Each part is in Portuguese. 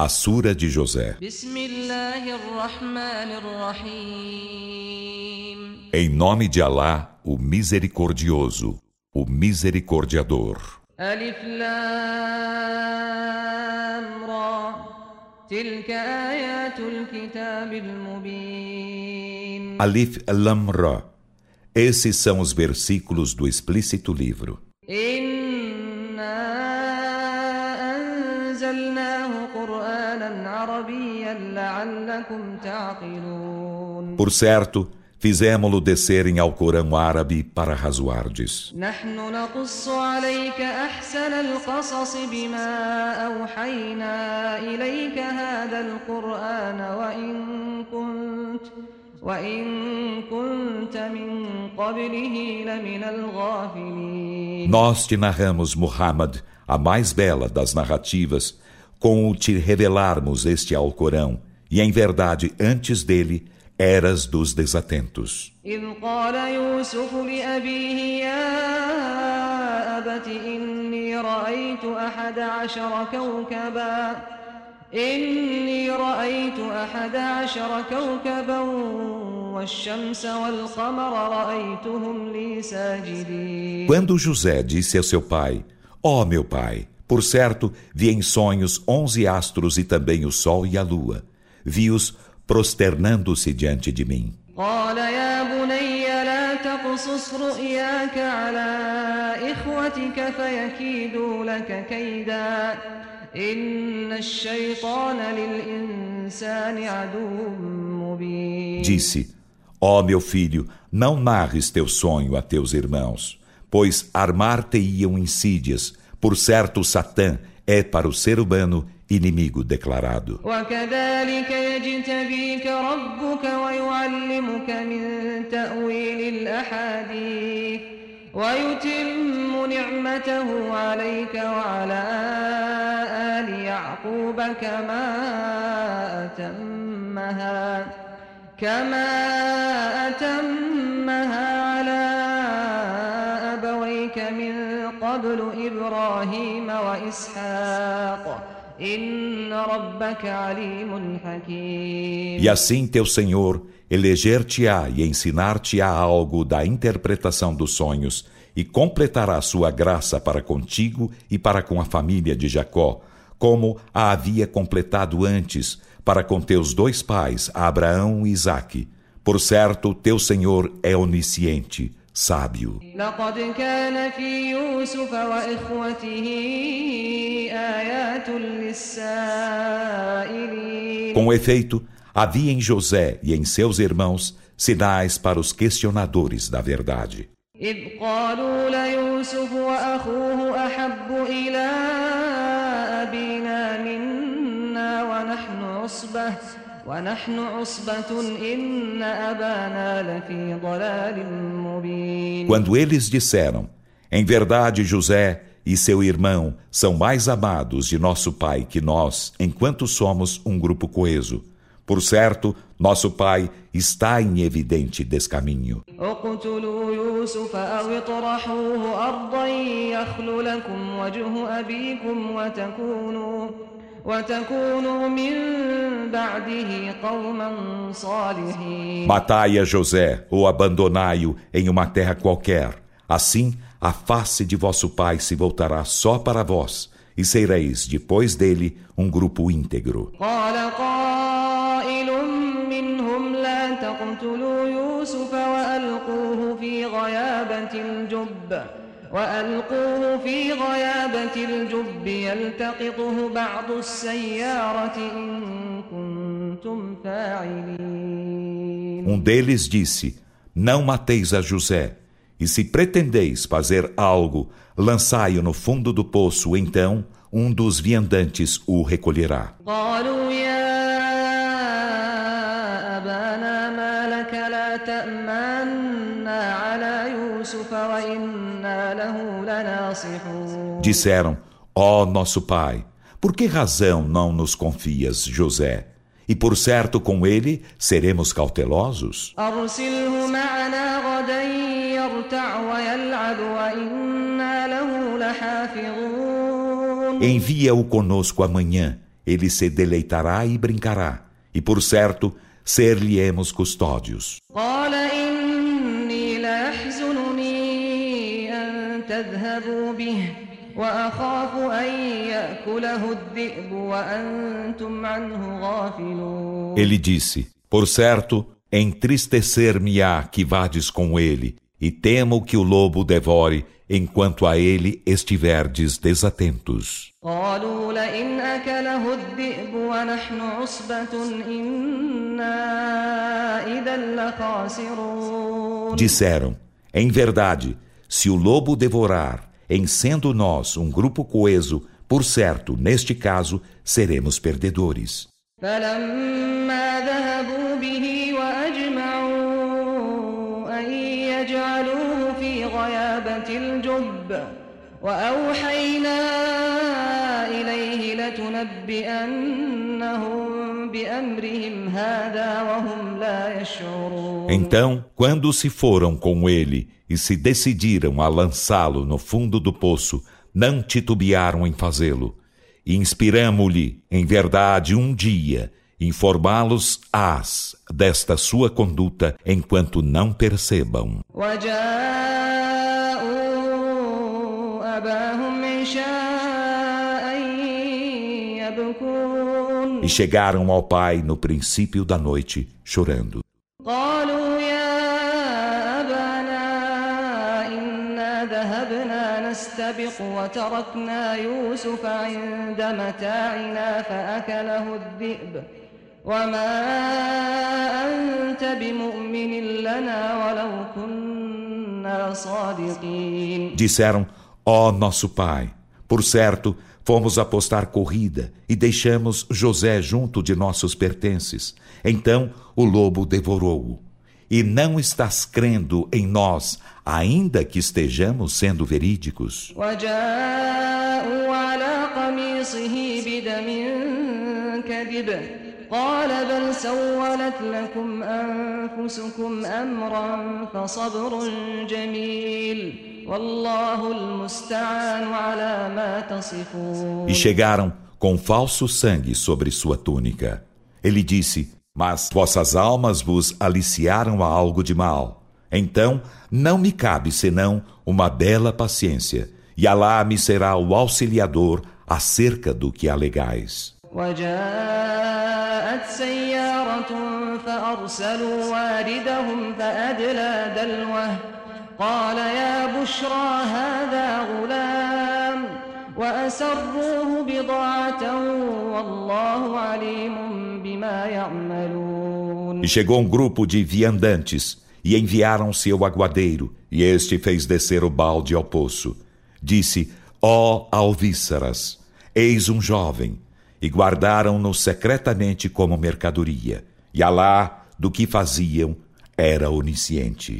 A Sura de José. Em nome de Alá, o Misericordioso, o Misericordiador. Alif Lam Ra. Alif Lam Ra. Esses são os versículos do explícito livro. Inna Por certo, fizemos-lo descer em Alcorão árabe para razoardes. Nós te narramos, Muhammad, a mais bela das narrativas com o te revelarmos este Alcorão, e em verdade, antes dele, eras dos desatentos. إذ قال يوسف لأبيه يا أبت إني رأيت أحد عشر كوكبا إني رأيت أحد عشر كوكبا والشمس والقمر رأيتهم لي ساجدين Quando José disse a seu pai: Ó meu pai, por certo, vi em sonhos onze astros e também o sol e a lua. Vi-os prosternando-se diante de mim. قال يا بني لا تقصص رؤياك على إخوتك فيكيدوا لك كيدا إن الشيطان للإنسان عدو مبين Disse: Ó meu filho, não narres teu sonho a teus irmãos, pois armar-te-iam insídias. Por certo, Satã é para o ser humano inimigo declarado. وكذلك يجتبيك ربك ويعلمك من تأويل الأحاديث ويتم نعمته عليك وعلى آل يعقوب كما أتمها كما أتمها قبل إبراهيم وإسحاق إن ربك عليم حكيم E assim teu Senhor eleger-te-á e ensinar-te-á algo da interpretação dos sonhos e completará sua graça para contigo e para com a família de Jacó, como a havia completado antes para com teus dois pais, Abraão e Isaque. Por certo, teu Senhor é onisciente, sábio. لقد كان في يوسف وإخوته آيات للسائلين Com efeito, havia em José e em seus irmãos sinais para os questionadores da verdade. إذ قالوا ليوسف وأخوه أحب إلى أبينا منا ونحن عصبة ونحن عصبة إن أبانا لفي ضلال مبين Quando eles disseram: Em verdade, José e seu irmão são mais amados de nosso pai que nós, enquanto somos um grupo coeso. Por certo, nosso pai está em evidente descaminho. اقتلوا يوسف أو اطرحوه أرضا يخل لكم وجه أبيكم وتكونوا وتكونوا من بعده قوما صالحين Matai a José ou abandonai-o em uma terra qualquer. Assim, a face de vosso pai se voltará só para vós, e sereis, depois dele, um grupo íntegro. قال قائل منهم لا تقتلوا يوسف وألقوه في غيابة الجب وألقوه في غيابة الجب يلتقطه بعض السيارة إن كنتم فاعلين Um deles disse: Não mateis a José, e se pretendeis fazer algo, lançai-o no fundo do poço, então um dos viandantes o recolherá. قالوا Disseram: Ó oh, nosso pai, por que razão não nos confias José? E por certo com ele seremos cautelosos? Envia-o conosco amanhã, ele se deleitará e brincará, e por certo ser-lhe-emos custódios. تذهبوا به وأخاف أن يأكله الذئب وأنتم عنه غافلون Ele disse: Por certo, entristecer-me-á que vades com ele, e temo que o lobo devore enquanto a ele estiverdes desatentos. قالوا لئن أكله الذئب ونحن عصبة إنا إذا لخاسرون Disseram: Em verdade, se o lobo devorar, em sendo nós um grupo coeso, por certo, neste caso, seremos perdedores. فلما ذهبوا به وأجمعوا أن يجعلوه في غيابة الجب وأوحينا إليه لتنبئنهم então, quando se foram com ele e se decidiram a lançá-lo no fundo do poço, não titubearam em fazê-lo. E inspiramo-lhe, em verdade, um dia, informá-los as desta sua conduta enquanto não percebam. E chegaram ao pai no princípio da noite, chorando. قالوا يا أبانا إنا ذهبنا نستبق وتركنا يوسف عند متاعنا فأكله الذئب وما أنت بمؤمن لنا ولو كنا صادقين Disseram: Ó nosso pai, por certo, fomos apostar corrida e deixamos José junto de nossos pertences. Então o lobo devorou-o. E não estás crendo em nós, ainda que estejamos sendo verídicos. وجاءوا على قميصه بدم كذب قال بل سولت لكم أنفسكم أمرا فصبر جميل والله المستعان على ما تصفون E chegaram com falso sangue sobre sua túnica. Ele disse: Mas vossas almas vos aliciaram a algo de mal. Então não me cabe senão uma bela paciência, e Alá me será o auxiliador acerca do que alegais. وجاءت سيارة فأرسلوا واردهم فأدلى دلوه قال يا بشرى هذا غلام وأسروه بضاعة والله عليم بما يعملون E chegou um grupo de viandantes, e enviaram seu aguadeiro, e este fez descer o balde ao poço. Disse: Ó alvíceras, eis um jovem, e guardaram-no secretamente como mercadoria. E Alá, do que faziam, era onisciente.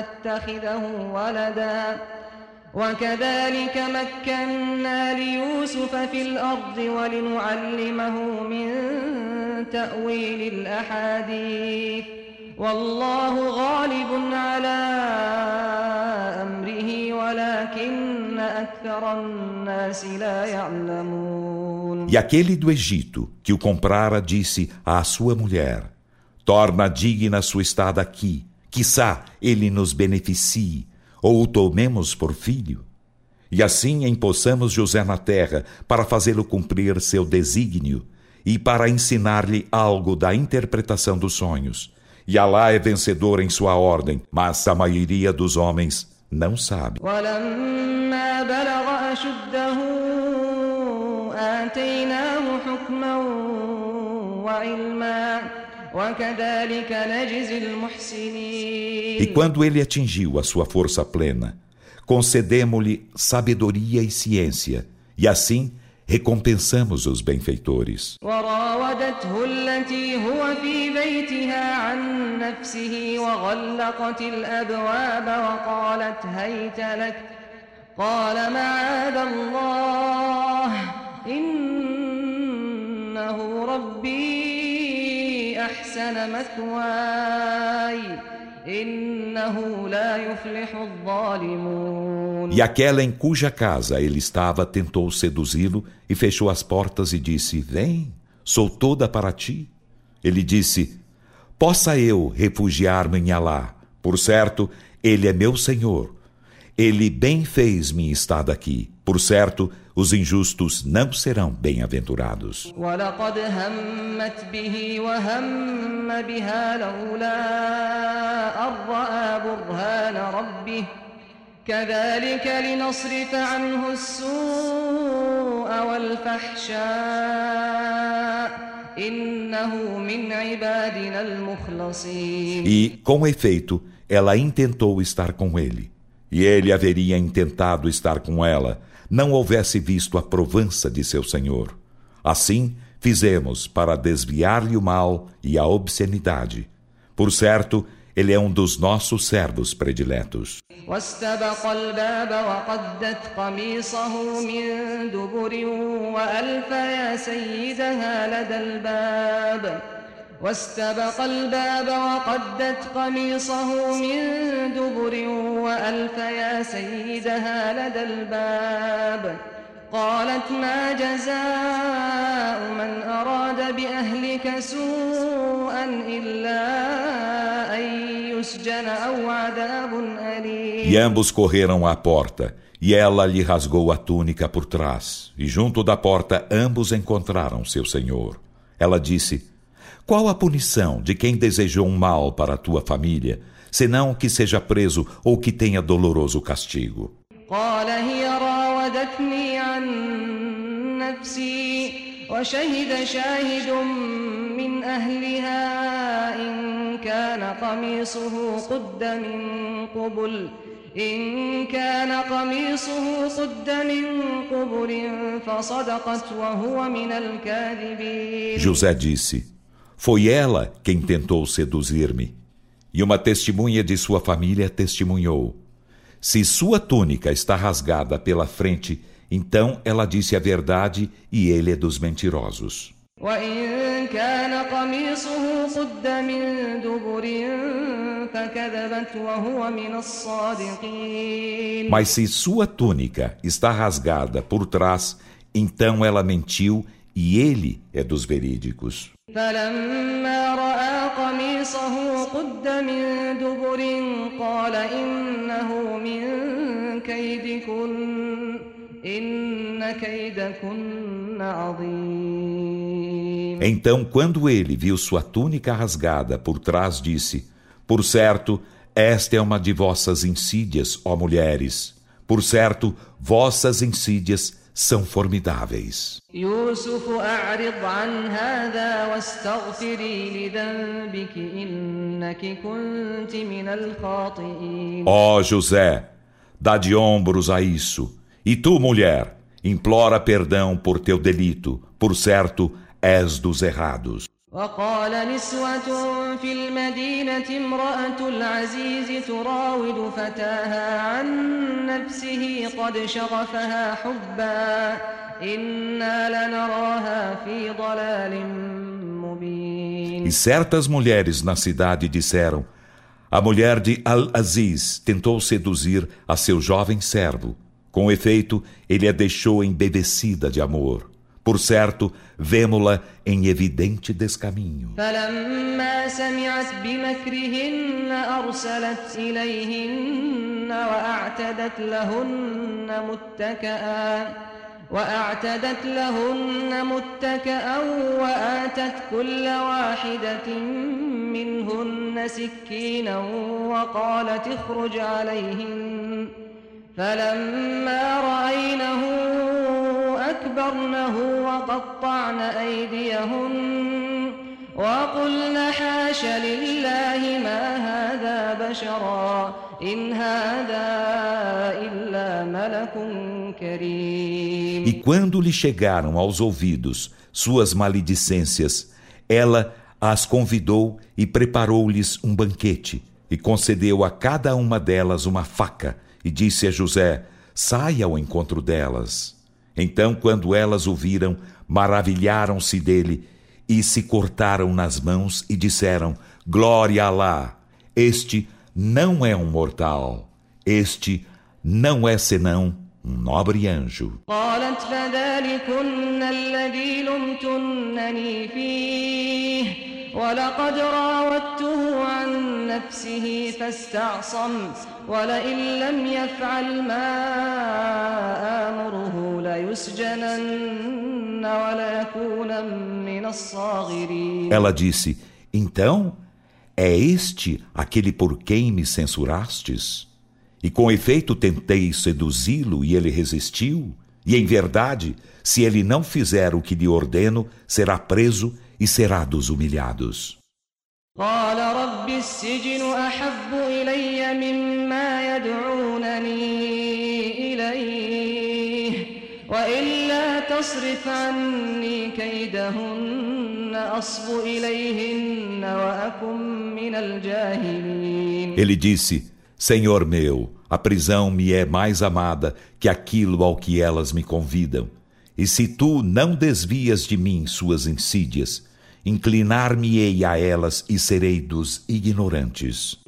نتخذه ولدا. وكذلك مكنا ليوسف في الأرض ولنعلمه من تأويل الأحاديث. والله غالب على أمره ولكن أكثر الناس لا يعلمون. E aquele do Egito, que o comprara, disse à sua mulher: Torna digna sua estada aqui, quiçá ele nos beneficie, ou o tomemos por filho. E assim empossamos José na terra, para fazê-lo cumprir seu desígnio, e para ensinar-lhe algo da interpretação dos sonhos. E Alá é vencedor em sua ordem, mas a maioria dos homens não sabe. ولما بلغ أشده آتيناه حكما وعلما وكذلك نجزي المحسنين E quando ele atingiu a sua força plena, concedemo-lhe sabedoria e ciência, e assim recompensamos os benfeitores. وراودته التي هو في بيتها عن نفسه وغلقت الأبواب وقالت هيت لك قال معاذ الله إنه ربي أحسن مثواي إنه لا يفلح الظالمون E aquela em cuja casa ele estava tentou seduzi-lo e fechou as portas e disse: Vem, sou toda para ti. Ele disse: Possa eu refugiar-me em Alá. Por certo, ele é meu Senhor. Ele bem fez minha estada aqui. Por certo, os injustos não serão bem-aventurados. ولقد همت به وهم بها لولا أن رأى برهان ربه كذلك لنصرف عنه السوء والفحشاء إنه من عبادنا المخلصين E, com efeito, ela intentou estar com ele. E ele haveria intentado estar com ela, não houvesse visto a provança de seu Senhor. Assim, fizemos para desviar-lhe o mal e a obscenidade. Por certo, ele é um dos nossos servos prediletos. واستبق الباب وقدت قميصه من دبر وألف يا سيدها لدى الباب واستبق الباب وقدت قميصه من دبر وألف يا سيدها لدى الباب قالت ما جزاء من أراد بأهلك سوءا إلا أن يسجن أو عذاب أليم E ambos correram à porta, e ela lhe rasgou a túnica por trás, e junto da porta ambos encontraram seu senhor. Ela disse: Qual a punição de quem desejou um mal para a tua família, senão que seja preso ou que tenha doloroso castigo? قال هي راودتني عن نفسي وشهد شاهد من أهلها إن كان قميصه قد من قبل إن كان قميصه قد من قبل فصدقت وهو من الكاذبين José disse: foi ela quem tentou seduzir-me. E uma testemunha de sua família testemunhou: Se sua túnica está rasgada pela frente, então ela disse a verdade e ele é dos mentirosos. Mas se sua túnica está rasgada por trás, então ela mentiu e ele é dos verídicos. فلما رأى قميصه قد من دبر قال إنه من كيدكن إن كيدكن عظيم Então, quando ele viu sua túnica rasgada por trás, disse: Por certo, esta é uma de vossas insídias, ó mulheres. Por certo, vossas insídias são formidáveis. Ó oh, José, dá de ombros a isso. E tu, mulher, implora perdão por teu delito, por certo, és dos errados. وقال نسوة في المدينة امرأة العزيز تراود فتاها عن نفسه قد شغفها حبا إنا لنراها في ضلال مبين E certas mulheres na cidade disseram: A mulher de Al-Aziz tentou seduzir a seu jovem servo. Com efeito, ele a deixou embebecida de amor. Por certo, vemo-la em evidente descaminho. فلما سمعت بمكرهن أرسلت إليهن وأعتدت لهن متكئا وأعتدت لهن متكئا وآتت كل واحدة منهن سكينا وقالت اخرج عليهن فلما رأينه أكبرنه وقطعن أيديهن وقلن حاش لله ما هذا بشرا إن هذا إلا ملك كريم E quando lhe chegaram aos ouvidos suas maledicências, ela as convidou e preparou-lhes um banquete, e concedeu a cada uma delas uma faca, e disse a José: Saia ao encontro delas. Então, quando elas o viram, maravilharam-se dele e se cortaram nas mãos e disseram: Glória a Alá! Este não é um mortal, este não é senão um nobre anjo. ولقد راودته عن نفسه فاستعصم ولئن لم يفعل ما آمره ليسجنن وليكون من الصاغرين Ela disse, então, é este aquele por quem me censurastes? E com efeito tentei seduzi-lo e ele resistiu? E em verdade, se ele não fizer o que lhe ordeno, será preso e será dos humilhados. قال رب السجن أحب إلي مما يدعونني إليه وإلا تصرف عني كيدهن أصب إليهن وأكن من الجاهلين Ele disse, Senhor meu, a prisão me é mais amada que aquilo ao que elas me convidam. E se tu não desvias de mim suas insídias, inclinar-me-ei a elas e serei dos ignorantes.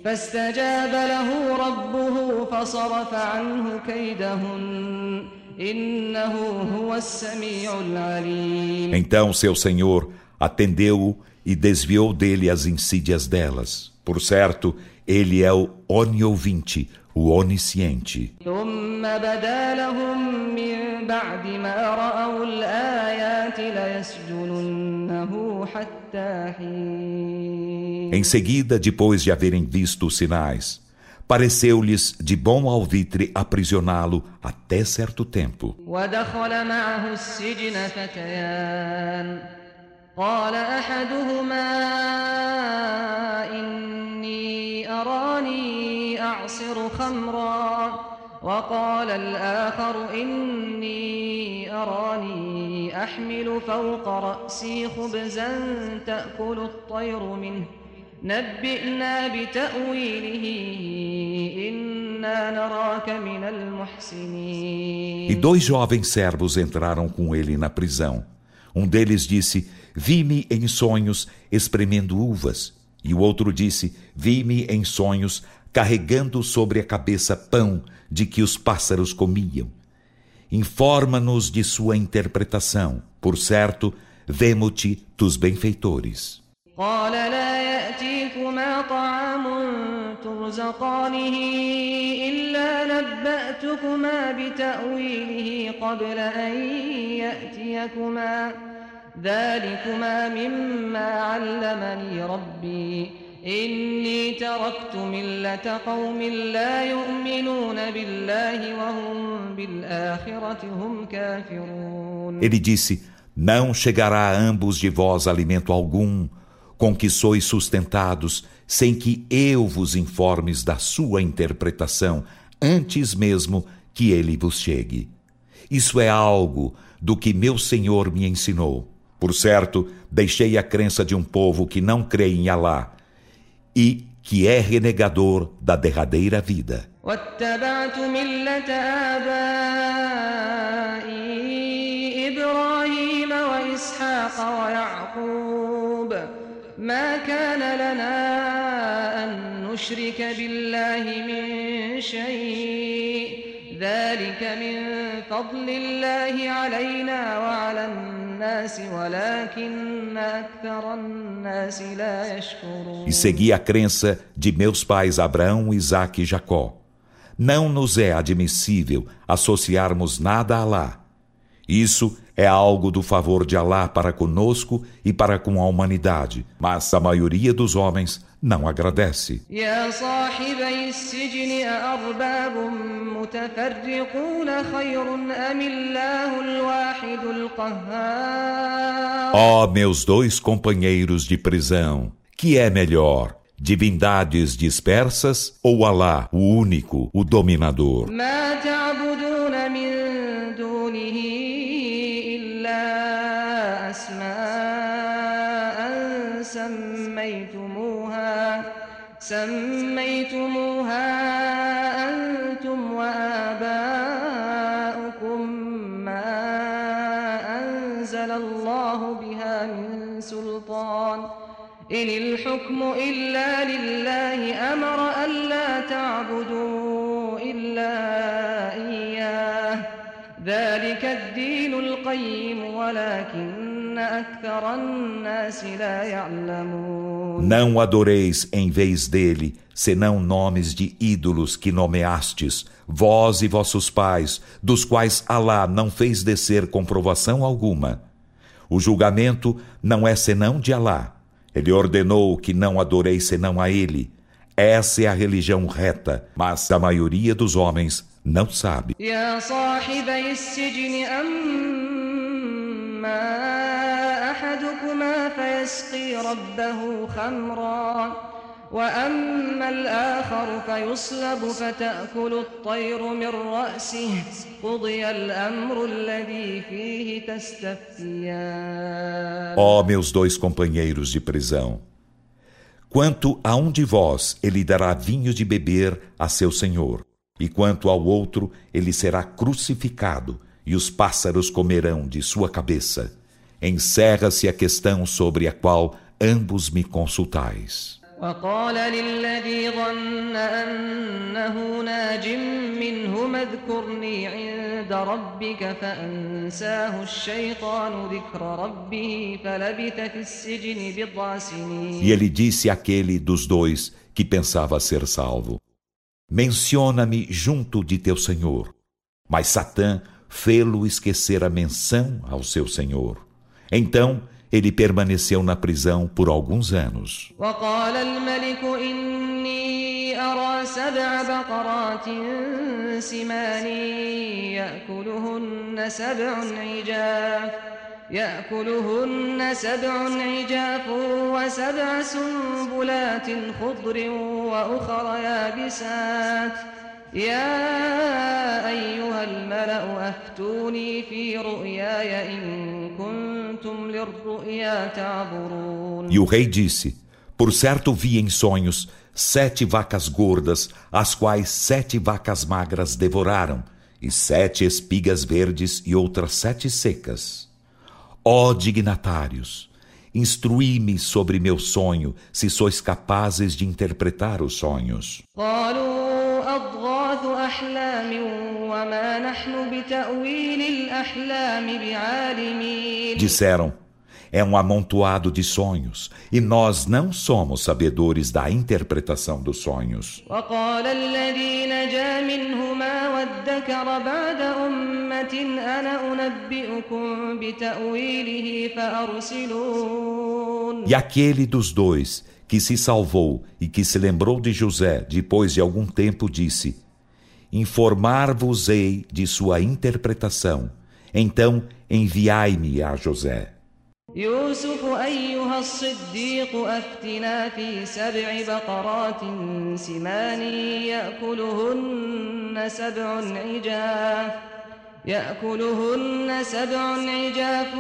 Então seu Senhor atendeu-o e desviou dele as insídias delas. Por certo, ele é o oniovinte, o onisciente. Em seguida, depois de haverem visto os sinais, pareceu-lhes de bom alvitre aprisioná-lo até certo tempo. قال احدهما اني اراني اعصر خمرا وقال الاخر اني اراني احمل فوق راسي خبزا تاكل الطير منه نبئنا بتاويله انا نراك من المحسنين E dois jovens servos entraram com ele na prisão. Um deles disse: Vi-me em sonhos espremendo uvas. E o outro disse: Vi-me em sonhos carregando sobre a cabeça pão de que os pássaros comiam. Informa-nos de sua interpretação. Por certo, vemo-te dos benfeitores. قال لا يأتيكما طعام ترزقانه إلا نبأتكما بتأويله قبل أن يأتيكما ذلكما مما علمني ربي إني تركت ملة قوم لا يؤمنون بالله وهم بالآخرة هم كافرون Ele disse: Não chegará a ambos de vós alimento algum, com que sois sustentados, sem que eu vos informes da sua interpretação, antes mesmo que ele vos chegue. Isso é algo do que meu Senhor me ensinou. Por certo, deixei a crença de um povo que não crê em Alá e que é renegador da derradeira vida. ما كان لنا أن نشرك بالله من شيء. ذلك من فضل الله علينا وعلى الناس. E segui a crença de meus pais Abraão, Isaac, e Jacó. Não nos é admissível associarmos nada a lá. Isso é algo do favor de Alá para conosco e para com a humanidade, mas a maioria dos homens não agradece. Ó oh, meus dois companheiros de prisão, que é melhor? Divindades dispersas ou Alá, o único, o dominador? سميتموها سميتموها أنتم وآباؤكم ما أنزل الله بها من سلطان. إن الحكم إلا لله أمر ألا تعبدوا إلا إياه. ذلك الدين القيم ولكن أكثر الناس لا يعلمون Não adoreis em vez dele, senão nomes de ídolos que nomeastes, vós e vossos pais, dos quais Alá não fez descer comprovação alguma. O julgamento não é senão de Alá. Ele ordenou que não adoreis senão a ele. Essa é a religião reta, mas a maioria dos homens não sabe. أحدكما فيسقي ربه خمرا وأما الآخر فيصلب فتأكل الطير من رأسه قضي الأمر الذي فيه تستفتيان Ó oh, meus dois companheiros de prisão, quanto a um de vós ele dará vinho de beber a seu senhor, e quanto ao outro ele será crucificado, e os pássaros comerão de sua cabeça encerra-se a questão sobre a qual ambos me consultais. وقال للذي ظن أنه ناج منهما اذكرني عند ربك فأنساه الشيطان ذكر ربه فلبث في السجن بضع سنين E ele disse àquele dos dois que pensava ser salvo, Menciona-me junto de teu Senhor. Mas Satã fê-lo esquecer a menção ao seu Senhor. Então, ele permaneceu na prisão por alguns anos. يأكلهن سبع عجاف وسبع سنبلات خضر وأخر يابسات يا أيها الملأ أفتوني في رؤياي إن تعبرون E o rei disse, por certo vi em sonhos sete vacas gordas, as quais sete vacas magras devoraram, e sete espigas verdes e outras sete secas. Ó dignatários, instruí-me sobre meu sonho, se sois capazes de interpretar os sonhos. أضغاث أحلام وما نحن بتأويل الأحلام بعالمين Disseram, é um amontoado de sonhos, e nós não somos sabedores da interpretação dos sonhos. E aquele dos dois que se salvou e que se lembrou de José depois de algum tempo, disse: Informar-vos-ei de sua interpretação. Então enviai-me a José. يوسف أيها الصديق أفتنا في سبع بقرات سمان يأكلهن سبع عجاف يأكلهن سبع عجاف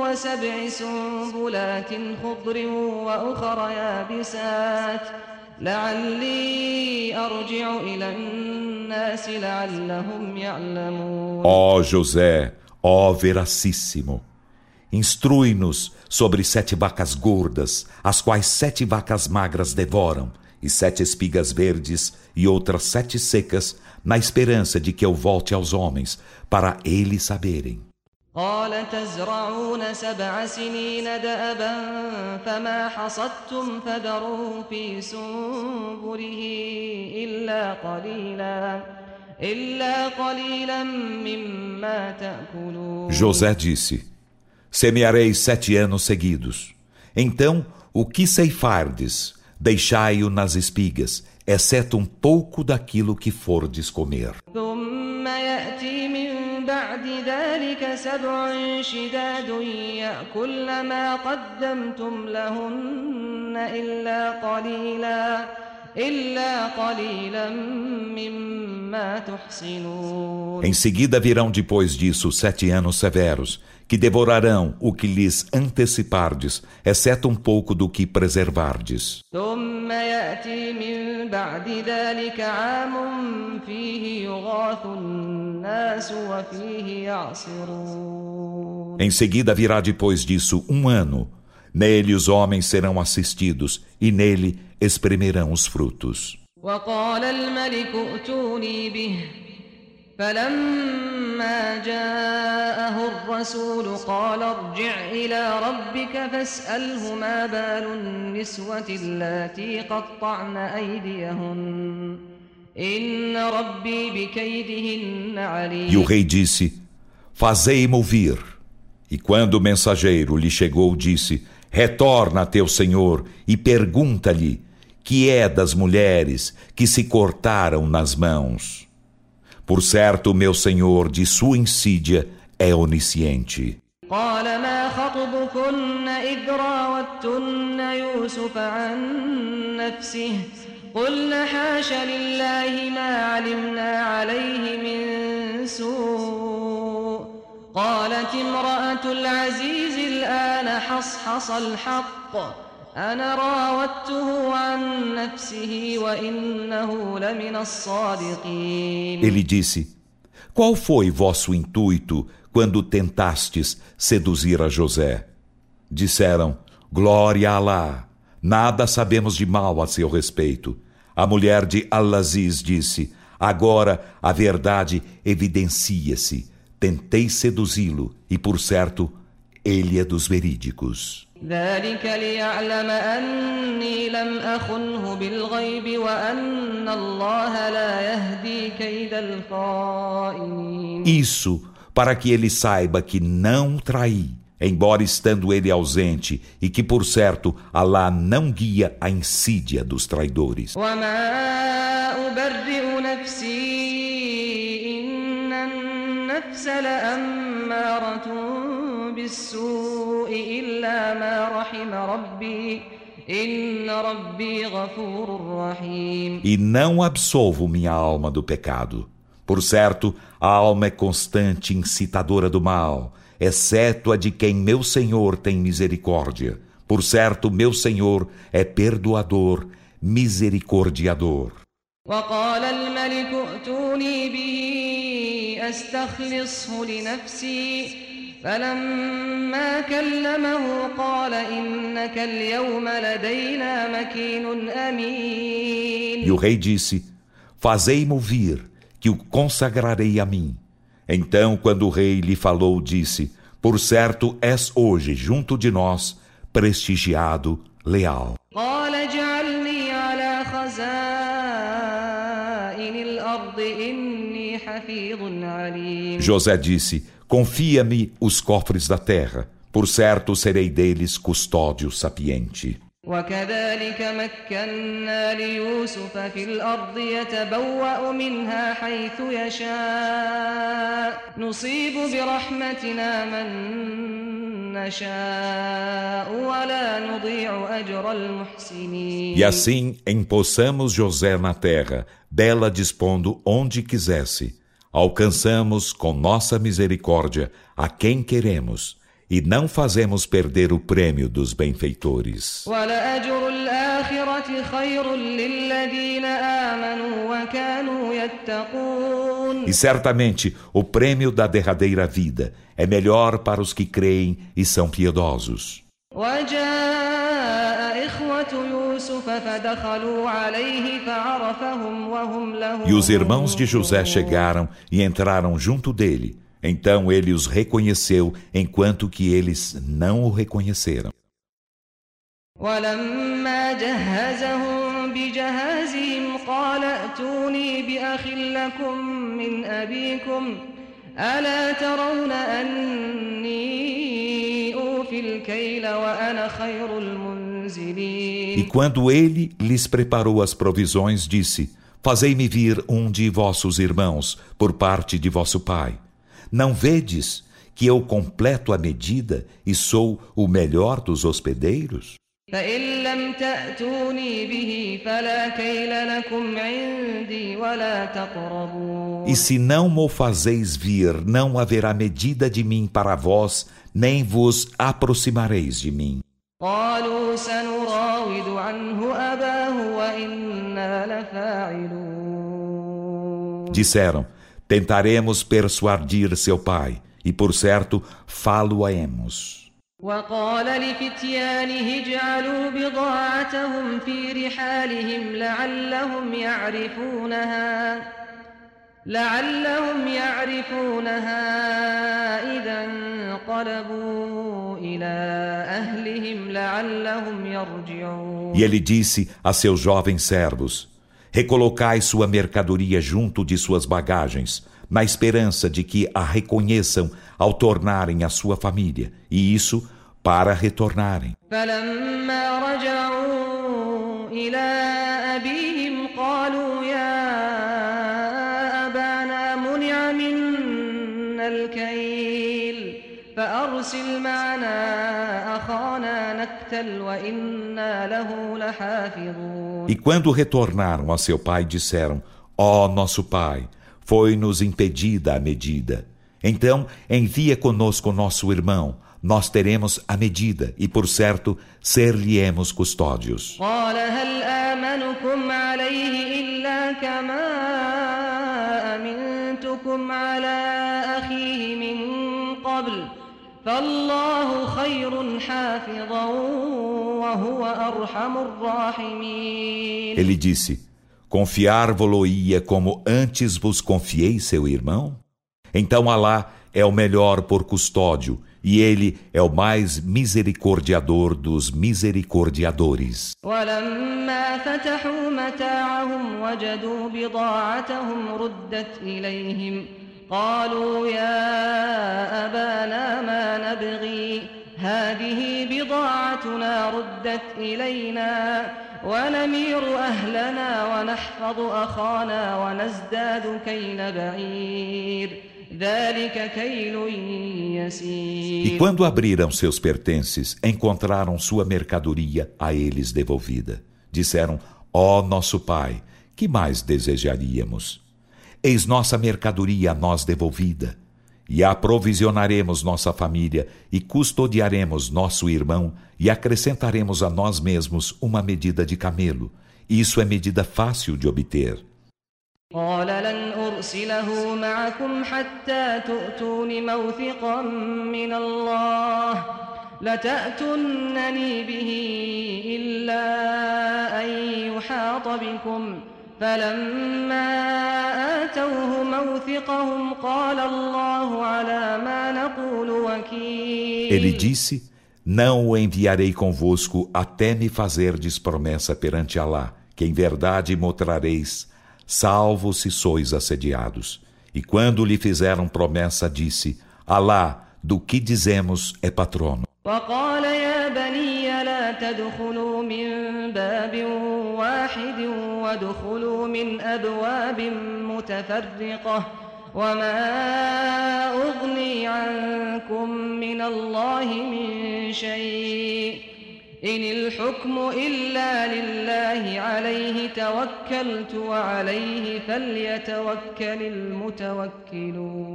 وسبع سنبلات خضر وأخر يابسات لعلي أرجع إلى الناس لعلهم يعلمون Ó José, ó Veracíssimo, instrui-nos sobre sete vacas gordas, as quais sete vacas magras devoram, e sete espigas verdes e outras sete secas, na esperança de que eu volte aos homens, para eles saberem. قال تزرعون سبع سنين دأبا فما حصدتم فذروا في سنبله إلا قليلا إلا قليلا مما تأكلون José disse, semearei sete anos seguidos. Então, o que ceifardes, deixai-o nas espigas, exceto um pouco daquilo que fordes comer. Em seguida virão depois disso sete anos severos, que devorarão o que lhes antecipardes, exceto um pouco do que preservardes. Em seguida virá depois disso um ano Nele os homens serão assistidos, e nele espremerão os frutos. وقال الملك ائتوني به فلما جاءه الرسول قال ارجع إلى ربك فاسأله ما بال النسوة اللاتي قطعن أيديهن إن ربي بكيدهن E o عليم rei disse: Fazei-mo ouvir. E quando o mensageiro lhe chegou, disse: Retorna a teu senhor e pergunta-lhe: Que é das mulheres que se cortaram nas mãos? Por certo, meu senhor, de sua insídia, é onisciente. قال ما خطبكن إذ راوتن يوسف عن نفسه قلن حاش لله ما علمنا عليه من سوء قالت امرأة العزيز الآن حصحص الحق أنا راودته عن نفسه وإنه لمن الصادقين Ele disse: Qual foi vosso intuito quando tentastes seduzir a José? Disseram: Glória a Alá. Nada sabemos de mal a seu respeito. A mulher de Al-Aziz disse: Agora a verdade evidencia-se. Tentei seduzi-lo e, por certo, ele é dos verídicos. ذلك ليعلم أني لم أخنه بالغيب وأن الله لا يهدي كيد الخائنين Isso para que ele saiba que não traí, embora estando ele ausente, e que, por certo, Alá não guia a insídia dos traidores. وما أبرئ نفسي إن النفس لأمارة بالسوء إلا ما رحم ربي إن ربي غفور رحيم E não absolvo minha alma do pecado. Por certo, a alma é constante incitadora do mal, exceto a de quem meu Senhor tem misericórdia. Por certo, meu Senhor é perdoador, misericordiador. وقال الملك ائتوني به أستخلصه لنفسي فلما كلمه قال إنك اليوم لدينا مكين أمين E o rei disse: Fazei-mo vir, que o consagrarei a mim. Então, quando o rei lhe falou, disse: Por certo, és hoje junto de nós, prestigiado, leal. José disse: Confia-me os cofres da terra, por certo serei deles custódio sapiente. وكذلك مكنا ليوسف في الأرض يتبوأ منها حيث يشاء نصيب برحمتنا من نشاء ولا نضيع أجر المحسنين E assim empossamos José na terra, dela dispondo onde quisesse. Alcançamos com nossa misericórdia a quem queremos, e não fazemos perder o prêmio dos benfeitores. ولأجر الآخرة خير للذين آمنوا وكانوا يتقون E certamente o prêmio da derradeira vida é melhor para os que creem e são piedosos. وجاء إخوة يوسف فدخلوا عليه فعرفهم وهم له E os irmãos de José chegaram e entraram junto dele. Então ele os reconheceu, enquanto que eles não o reconheceram. ولما جهزهم بجهازهم قال ائتوني بأخ لكم من أبيكم ألا ترون أني e quando ele lhes preparou as provisões, disse: Fazei-me vir um de vossos irmãos, por parte de vosso pai. Não vedes que eu completo a medida e sou o melhor dos hospedeiros? فإن لم تأتوني به فلا كيل لكم عندي ولا تقربون E se não mo fazeis vir, não haverá medida de mim para vós, nem vos aproximareis de mim. قالوا سنراود عنه أباه وإنا لفاعلون Disseram: Tentaremos persuadir seu pai, e por certo, falo-aemos. وقال لفتيانه اجعلوا بضاعتهم في رحالهم لعلهم يعرفونها لعلهم يعرفونها إذا انقلبوا إلى أهلهم لعلهم يرجعون. E ele disse a seus jovens servos: Recolocai sua mercadoria junto de suas bagagens, na esperança de que a reconheçam ao tornarem a sua família, e isso para retornarem. فلما رجعوا إلى أبيهم قالوا يا أبانا منع منا الكيل فأرسل معنا أخانا نكتل وإنا له لحافظون E quando retornaram a seu pai, disseram: Ó nosso pai, foi-nos impedida a medida. Então, envia conosco nosso irmão, nós teremos a medida e, por certo, ser-lhe-emos custódios. Ele disse: Confiar-vo-lo-ia como antes vos confiei seu irmão? Então Alá é o melhor por custódio, e ele é o mais misericordiador dos misericordiadores. ولما فتحوا متاعهم وجدوا بضاعتهم ردت إليهم قالوا يا أبانا ما نبغي هذه بضاعتنا ردت إلينا ونمير أهلنا ونحفظ أخانا ونزداد كيل بعير ذلك كيل E يسير quando abriram seus pertences, encontraram sua mercadoria a eles devolvida. Disseram: Ó nosso pai, que mais desejaríamos? Eis nossa mercadoria a nós devolvida. E aprovisionaremos nossa família, e custodiaremos nosso irmão, e acrescentaremos a nós mesmos uma medida de camelo. Isso é medida fácil de obter. قال لن أرسله معكم حتى تؤتون موثقا من الله لتأتنني به إلا أن يحاط بكم فلما آتوه موثقهم قال الله على ما نقول وكيل Ele disse: Não o enviarei convosco até me fazerdes promessa perante Alá, que em verdade mostrareis, salvo se sois assediados. E quando lhe fizeram promessa, disse: Alá, do que dizemos é patrono. وقال يا بني لا تدخلوا من باب واحد وادخلوا من أبواب متفرقة وما أغني عنكم من الله من شيء إن الحكم إلا لله عليه توكلت وعليه فليتوكل المتوكلون.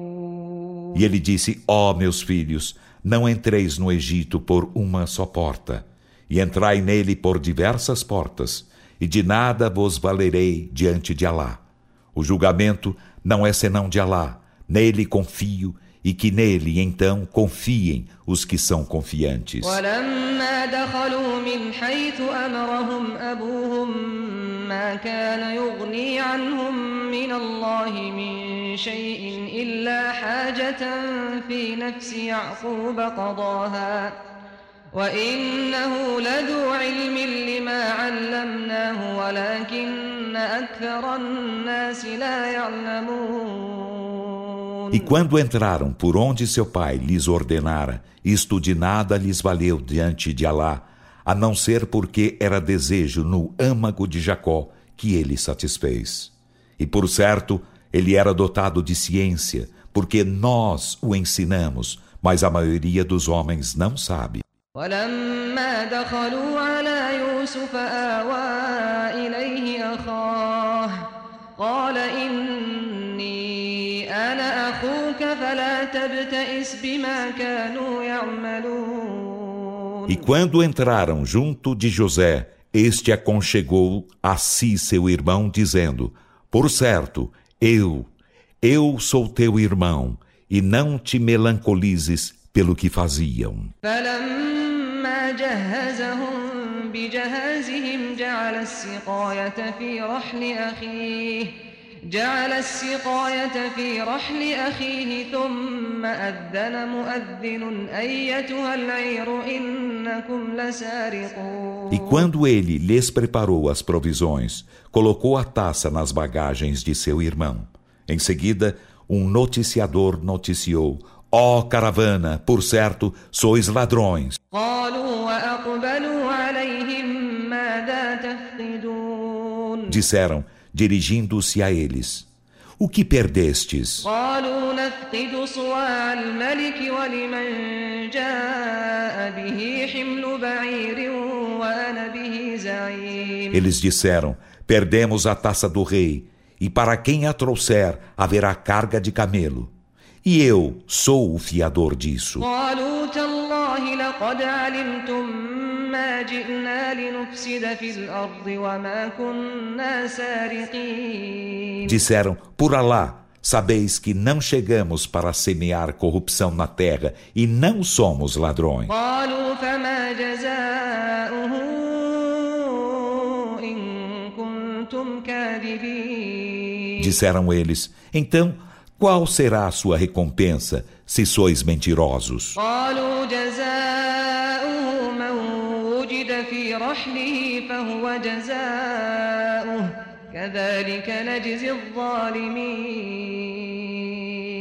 E ele disse: Ó meus filhos, não entreis no Egito por uma só porta, e entrai nele por diversas portas, e de nada vos valerei diante de Alá. O julgamento não é senão de Alá, nele confio, e que nele então confiem os que são confiantes. ولما دخلوا من حيث أمرهم أبوهم ما كان يغني عنهم من الله من شيء إلا حاجة في نفس يعقوب قضاها وإنه لذو علم لما علمناه ولكن أكثر الناس لا يعلمون E quando entraram por onde seu pai lhes ordenara, isto de nada lhes valeu diante de Alá, a não ser porque era desejo no âmago de Jacó que ele satisfez. E por certo, ele era dotado de ciência, porque nós o ensinamos, mas a maioria dos homens não sabe. ولما دخلوا على يوسف آوى إليه أخاه قال إني أنا أخوك فلا تبتئس بما كانوا يعملون E quando entraram junto de José, este aconchegou a si seu irmão, dizendo: Por certo, eu, eu sou teu irmão, e não te melancolizes pelo que faziam. فلما جهزهم بجهازهم جعل السقاية في رحل أخيه جعل السقاية في رحل أخيه ثم أذن مؤذن أيتها العير إنكم لسارقون E quando ele lhes preparou as provisões, colocou a taça nas bagagens de seu irmão. Em seguida, um noticiador noticiou: Ó oh, caravana, por certo, sois ladrões. Disseram, dirigindo-se a eles: O que perdestes? Eles disseram: Perdemos a taça do rei, e para quem a trouxer haverá carga de camelo e eu sou o fiador disso. Disseram, por Alá, Sabeis que não chegamos para semear corrupção na terra e não somos ladrões. Disseram eles: então qual será a sua recompensa se sois mentirosos?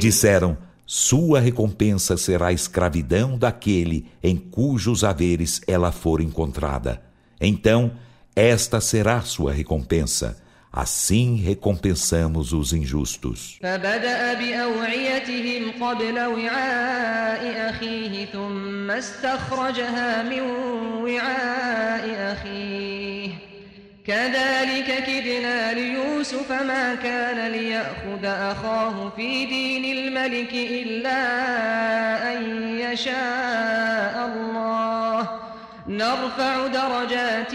Disseram: Sua recompensa será a escravidão daquele em cujos haveres ela for encontrada. Então, esta será sua recompensa. Assim recompensamos os injustos. فبدأ بأوعيتهم قبل وعاء أخيه ثم استخرجها من وعاء أخيه كذلك كدنا ليوسف ما كان ليأخذ أخاه في دين الملك إلا أن يشاء الله نرفع درجات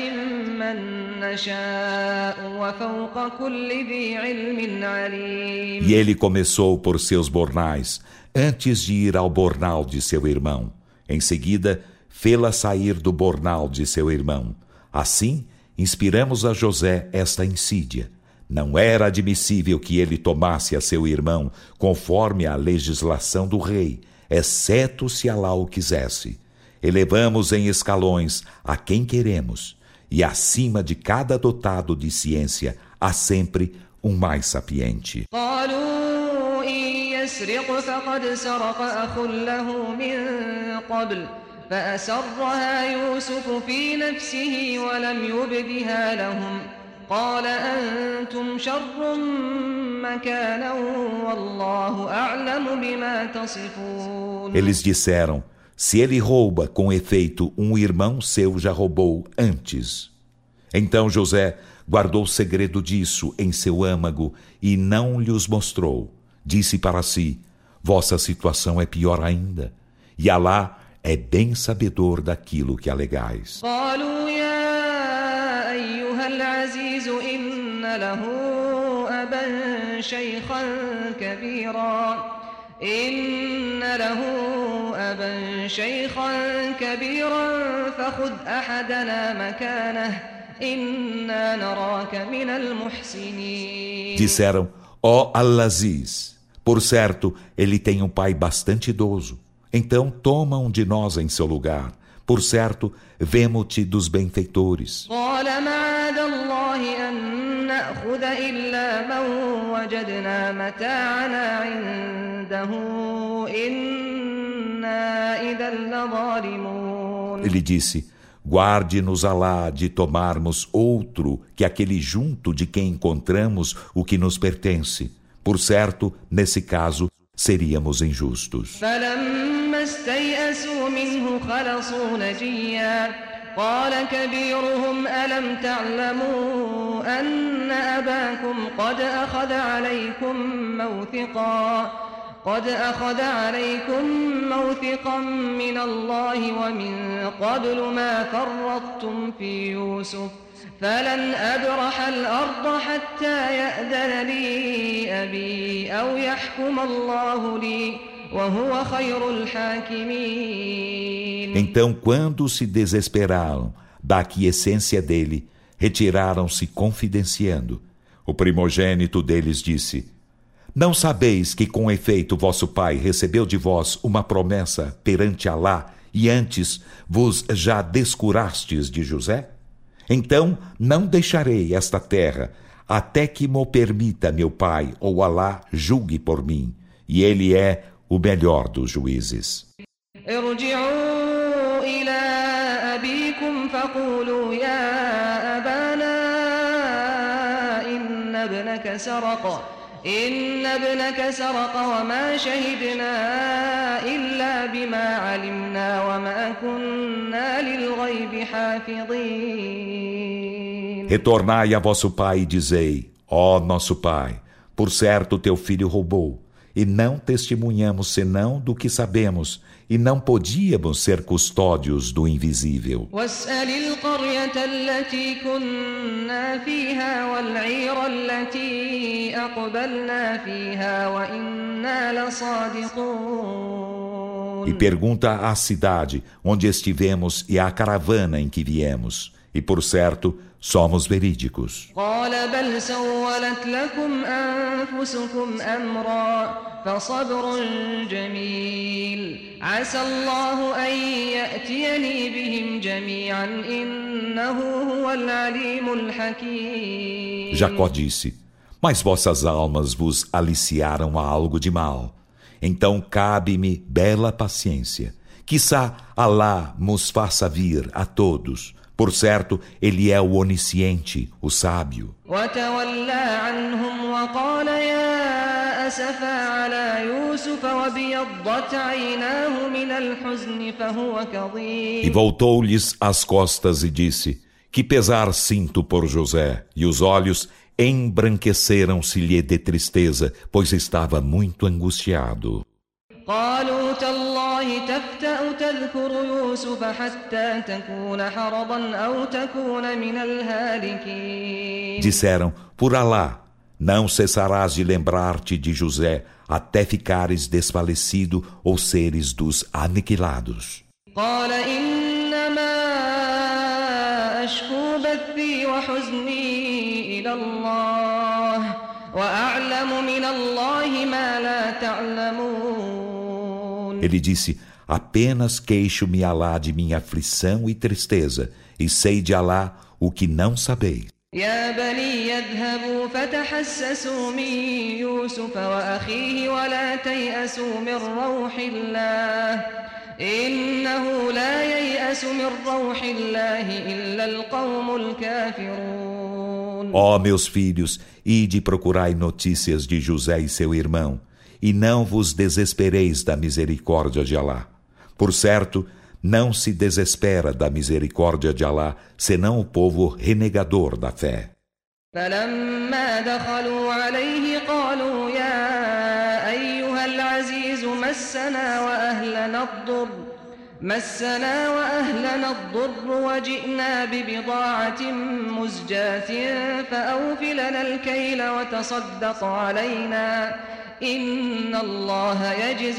من نشاء وفوق كل ذي علم عليم E ele começou por seus bornais, antes de ir ao bornal de seu irmão. Em seguida, fê-la sair do bornal de seu irmão. Assim, inspiramos a José esta insídia. Não era admissível que ele tomasse a seu irmão conforme a legislação do rei, exceto se Alá o quisesse. Elevamos em escalões a quem queremos, e acima de cada dotado de ciência há sempre um mais sapiente. قالوا إن يسرق فقد سرق أخ له من قبل فأسرها يوسف في نفسه ولم يبدها لهم قال أنتم شر مكانا والله أعلم بما تصفون Eles disseram: Se ele rouba, com efeito, um irmão seu já roubou antes. Então José guardou segredo disso em seu âmago e não lhes mostrou. Disse para si: Vossa situação é pior ainda. E Alá é bem sabedor daquilo que alegais. قالوا يا أيها العزيز إن له أبا شيخا كبيرا إن له أبا شيخا كبيرا فخذ أحدنا مكانه إنا نراك من المحسنين Disseram: Ó Al-Aziz, por certo, ele tem um pai bastante idoso. Então toma um de nós em seu lugar. Por certo, vemo-te dos benfeitores. قال معاذ الله أن نأخذ إلا من وجدنا متاعنا عنده إنا إذا لظالمون Ele disse: Guarde-nos Alá de tomarmos outro que aquele junto de quem encontramos o que nos pertence. Por certo, nesse caso, seríamos injustos. فلما قال كبيرهم ألم تعلموا أن أباكم قد أخذ عليكم موثقا؟ قد أخذ عليكم موثقا من الله ومن قبل ما فرطتم في يوسف. فلن أبرح الأرض حتى يأذن لي أبي أو يحكم الله لي. Então, quando se desesperaram da aquiescência dele, retiraram-se confidenciando. O primogênito deles disse: Não sabeis que com efeito vosso pai recebeu de vós uma promessa perante Alá e antes vos já descurastes de José? Então não deixarei esta terra até que mo permita meu pai ou Alá julgue por mim, e ele é o melhor dos juízes. ارجعوا إلى أبيكم فقولوا يا أبانا إن ابنك سرق إن ابنك سرق وما شهدنا إلا بما علمنا وما كنا للغيب حافظين Retornai a vosso pai e dizei: Ó nosso pai, por certo teu filho roubou, e não testemunhamos senão do que sabemos, e não podíamos ser custódios do invisível. E pergunta à cidade onde estivemos e à caravana em que viemos. E por certo, somos verídicos. Jacó disse: Mas vossas almas vos aliciaram a algo de mal. Então cabe-me bela paciência. Quizá Alá nos faça vir a todos Por certo, Ele é o onisciente, o sábio. وتولى عنهم وقال يا أسفا على يوسف وابيضت عيناه من الحزن فهو E كظيم voltou-lhes as costas e disse: Que pesar sinto por José. E os olhos embranqueceram-se-lhe de tristeza, pois estava muito angustiado. قالوا تالله تفتأ تذكر يوسف حتى تكون حرضا أو تكون من الهالكين Disseram: Por Alá, não cessarás de lembrar-te de José até ficares desfalecido ou seres dos aniquilados. قال إنما أشكو بثي وحزني إلى الله وأعلم من الله ما لا تعلمون Ele disse: Apenas queixo-me a Alá de minha aflição e tristeza, e sei de Alá o que não sabeis. يا بني يذهبوا فتحسسوا من يوسف وأخيه ولا تيأسوا من روح الله إنه لا ييأس من روح الله إلا القوم الكافرون Ó meus filhos, ide procurai notícias de José e seu irmão, e não vos desespereis da misericórdia de Alá. Por certo, não se desespera da misericórdia de Alá, senão o povo renegador da fé. فلما دخلوا عليه قالوا يا أيها العزيز مسنا وأهلنا الضر مسنا وأهلنا الضر وجئنا ببضاعة مزجاة فأوف لنا الكيل وتصدق علينا إن الله يجزي E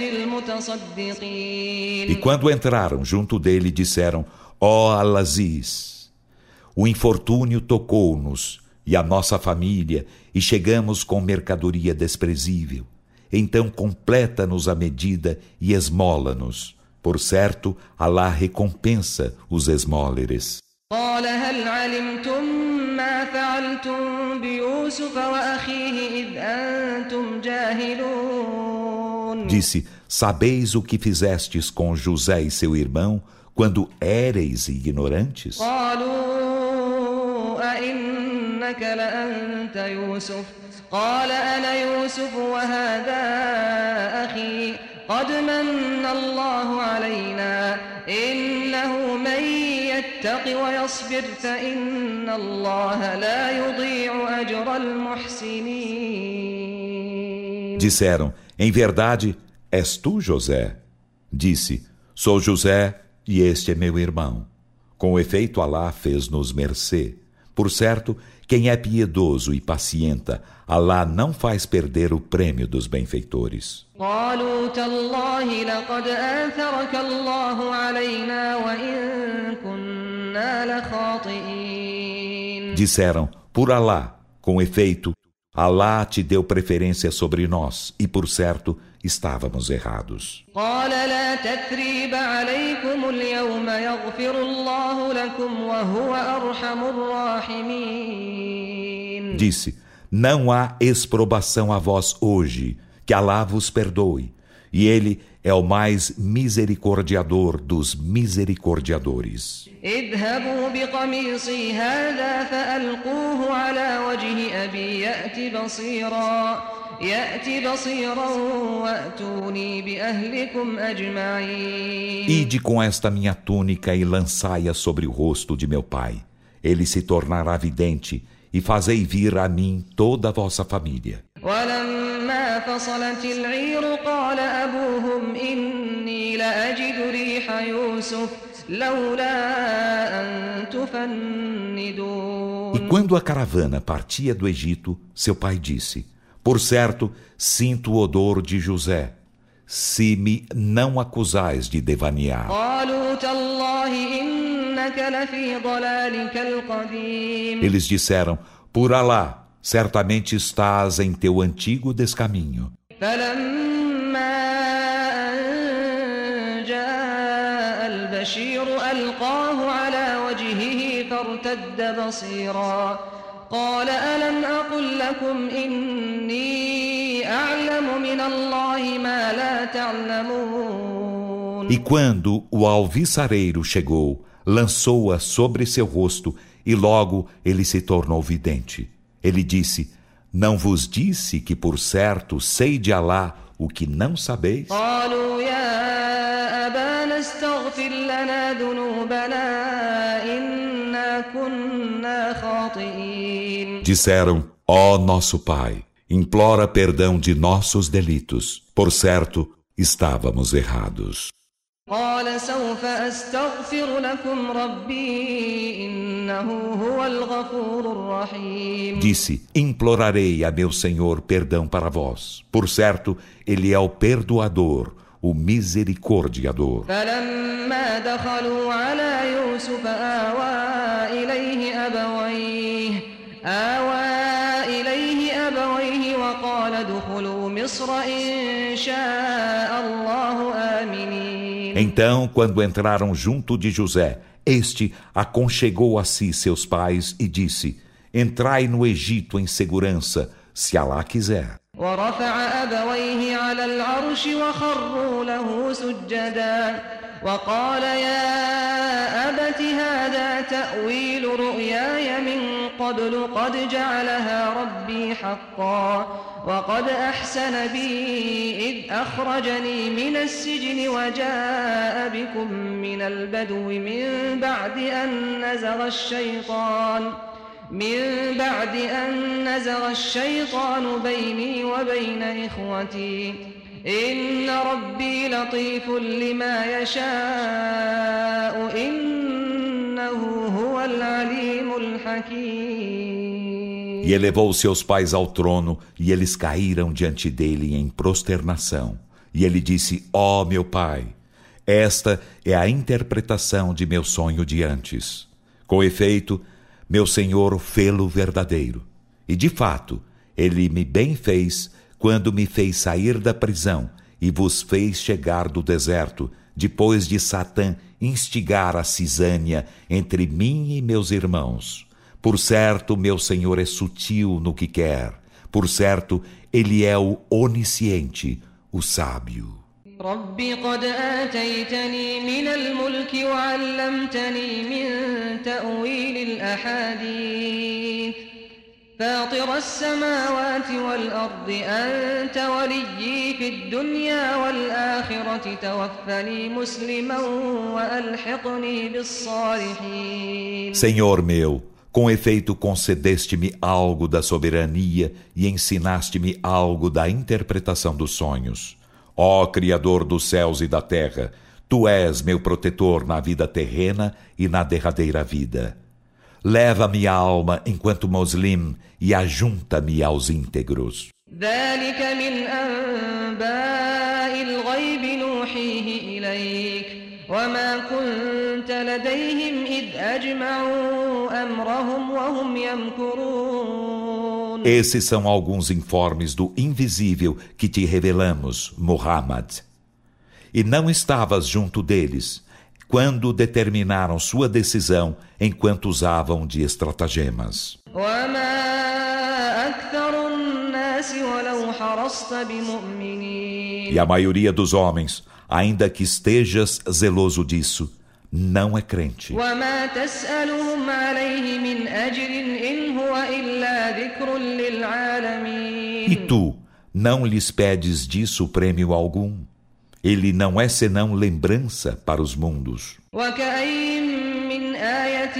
المتصدقين quando entraram junto dele, disseram: Ó Alaziz, o infortúnio tocou-nos e a nossa família, e chegamos com mercadoria desprezível. Então completa-nos a medida e esmola-nos. Por certo, Alá recompensa os esmóleres. قال هل علمتم ما فعلتم بيوسف وأخيه إذ أنتم جاهلون Disse: Sabeis o que fizestes com José e seu irmão quando éreis ignorantes? قالوا أئنك لأنت يوسف قال أنا يوسف وهذا أخي قد من الله علينا إنه من يتق ويصبر فإن الله لا يضيع أجر المحسنين Disseram, em verdade, és tu José? Disse, sou José e este é meu irmão. Com efeito, Alá fez-nos mercê. Por certo, quem é piedoso e pacienta, Alá não faz perder o prêmio dos benfeitores. Disseram, por Alá, com efeito, Alá te deu preferência sobre nós, e por certo, estávamos errados. Disse: Não há exprobação a vós hoje, que Alá vos perdoe, e Ele é o mais misericordiador dos misericordiadores. اذهبوا بقميصي هذا فألقوه على وجه أبي يأت بصيرا يأت بصيرا وأتوني بأهلكم أجمعين Ide com esta minha túnica e lançai-a sobre o rosto de meu pai. Ele se tornará vidente, e fazei vir a mim toda a vossa família. ولما فصلت العير قال أبوهم إني لأجد ريح يوسف لولا أن تفندون E quando a caravana partia do Egito, seu pai disse: Por certo, sinto o odor de José. Se me não acusais de devanear. قالوا تالله إنك لفي ضلالك القديم Eles disseram: Por Alá, certamente estás em teu antigo descaminho. فلما أن جاء البشير ألقاه على وجهه فارتد بصيرا قال ألم أقل لكم إني أعلم من الله ما لا تعلمون E quando o alviçareiro chegou, lançou-a sobre seu rosto, e logo ele se tornou vidente. Ele disse: Não vos disse que por certo sei de Alá o que não sabeis? قالوا يا أبانا استغفر لنا ذنوبنا إنا كنا خاطئين Disseram: Ó nosso Pai, implora perdão de nossos delitos. Por certo, estávamos errados. قال سوف أستغفر لكم ربي إنه هو الغفور الرحيم Disse: Implorarei a meu Senhor perdão para vós. Por certo, Ele é o perdoador, o misericordiador. فلما دخلوا على يوسف آوى إليه أبويه آوى إليه أبويه وقال ادخلوا مصر إن شاء الله آمنين Então, quando entraram junto de José, este aconchegou a si seus pais e disse: Entrai no Egito em segurança, se Alá quiser. ورفع أبويه على العرش وخروا له سجدا وقال يا أبت هذا تأويل رؤياي من قبل قد جعلها ربي حقا وقد أحسن بي إذ أخرجني من السجن وجاء بكم من البدو من بعد أن نزغ الشيطان من بعد أن نزغ الشيطان بيني وبين إخوتي إن ربي لطيف لما يشاء الحكيم E elevou seus pais ao trono, e eles caíram diante dele em prosternação. E ele disse: Ó meu pai, esta é a interpretação de meu sonho de antes. Com efeito, meu Senhor fê-lo verdadeiro. E de fato, ele me bem fez quando me fez sair da prisão e vos fez chegar do deserto, depois de Satã instigar a cisânia entre mim e meus irmãos. Por certo, meu Senhor é sutil no que quer. Por certo, ele é o onisciente, o sábio. رب قد آتيتني من الملك وعلمتني من تأويل الأحاديث فاطر السماوات والأرض أنت وليي في الدنيا والآخرة توفني مسلما وألحقني بالصالحين Senhor meu, com efeito concedeste-me algo da soberania e ensinaste-me algo da interpretação dos sonhos. Ó Criador dos céus e da terra, Tu és meu protetor na vida terrena e na derradeira vida. Leva minha alma enquanto muslim e ajunta-me aos íntegros. Esses são alguns informes do invisível que te revelamos, Muhammad. E não estavas junto deles quando determinaram sua decisão enquanto usavam de estratagemas. E a maioria dos homens, ainda que estejas zeloso disso, não é crente. E tu não lhes pedes disso prêmio algum. Ele não é senão lembrança para os mundos. وكأين من آية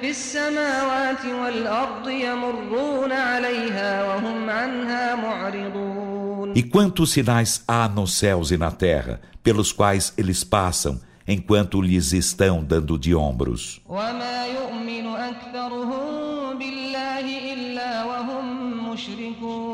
في السماوات والأرض يمرون عليها وهم عنها معرضون E quantos sinais há nos céus e na terra, pelos quais eles passam, enquanto lhes estão dando de ombros? وما يؤمن أكثرهم بالله إلا وهم مشركون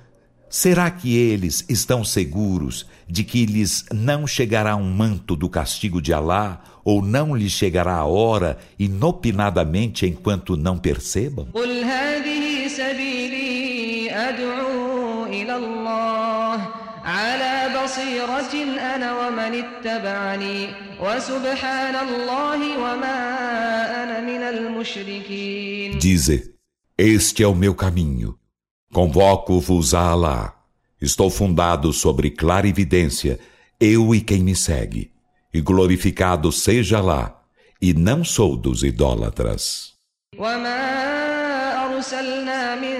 Será que eles estão seguros de que lhes não chegará um manto do castigo de Alá, ou não lhes chegará a hora, inopinadamente, enquanto não percebam? Dize: Este é o meu caminho. Convoco-vos a Alá. Estou fundado sobre clarividência, eu e quem me segue. E glorificado seja Alá, e não sou dos idólatras. وما أرسلنا من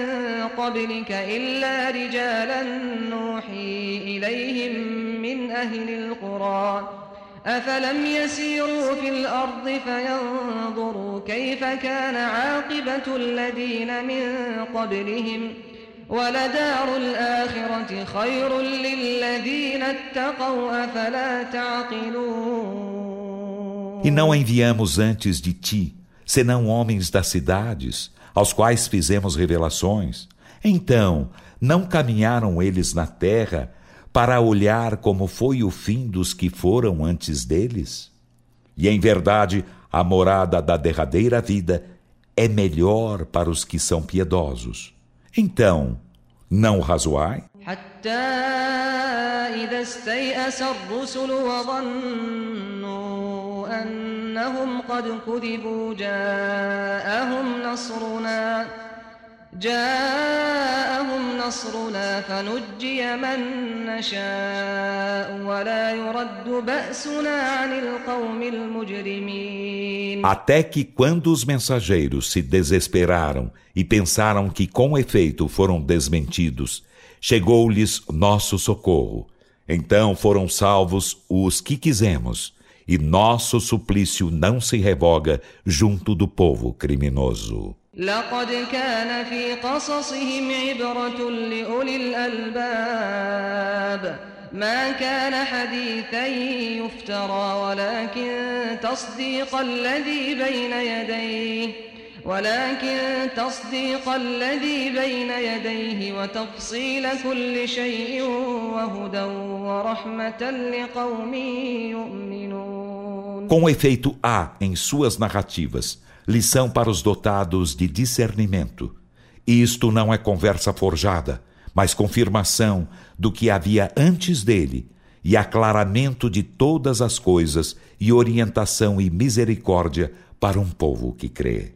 قبلك إلا رجالا نوحي إليهم من أهل القرى أفلم يسيروا في الأرض فينظروا كيف كان عاقبة الذين من قبلهم e não enviamos antes de ti, senão homens das cidades, aos quais fizemos revelações. Então, não caminharam eles na terra para olhar como foi o fim dos que foram antes deles? E em verdade, a morada da derradeira vida é melhor para os que são piedosos. Então, não razoai? حتى إذا استيأس الرسل وظنوا أنهم قد كذبوا جاءهم نصرنا جاءهم نصرنا فنجي من نشاء ولا يرد بأسنا عن القوم المجرمين Até que quando os mensageiros se desesperaram e pensaram que com efeito foram desmentidos, chegou-lhes nosso socorro. Então foram salvos os que quisemos, e nosso suplício não se revoga junto do povo criminoso. لقد كان في قصصهم عبرة لأولي الألباب. ما كان حديثا يفترى ولكن تصديق الذي بين يديه ولكن تصديق الذي بين يديه وتفصيل كل شيء وهدى ورحمة لقوم يؤمنون. Com efeito, há em suas narrativas lição para os dotados de discernimento. Isto não é conversa forjada, mas confirmação do que havia antes dele, e aclaramento de todas as coisas, e orientação e misericórdia para um povo que crê.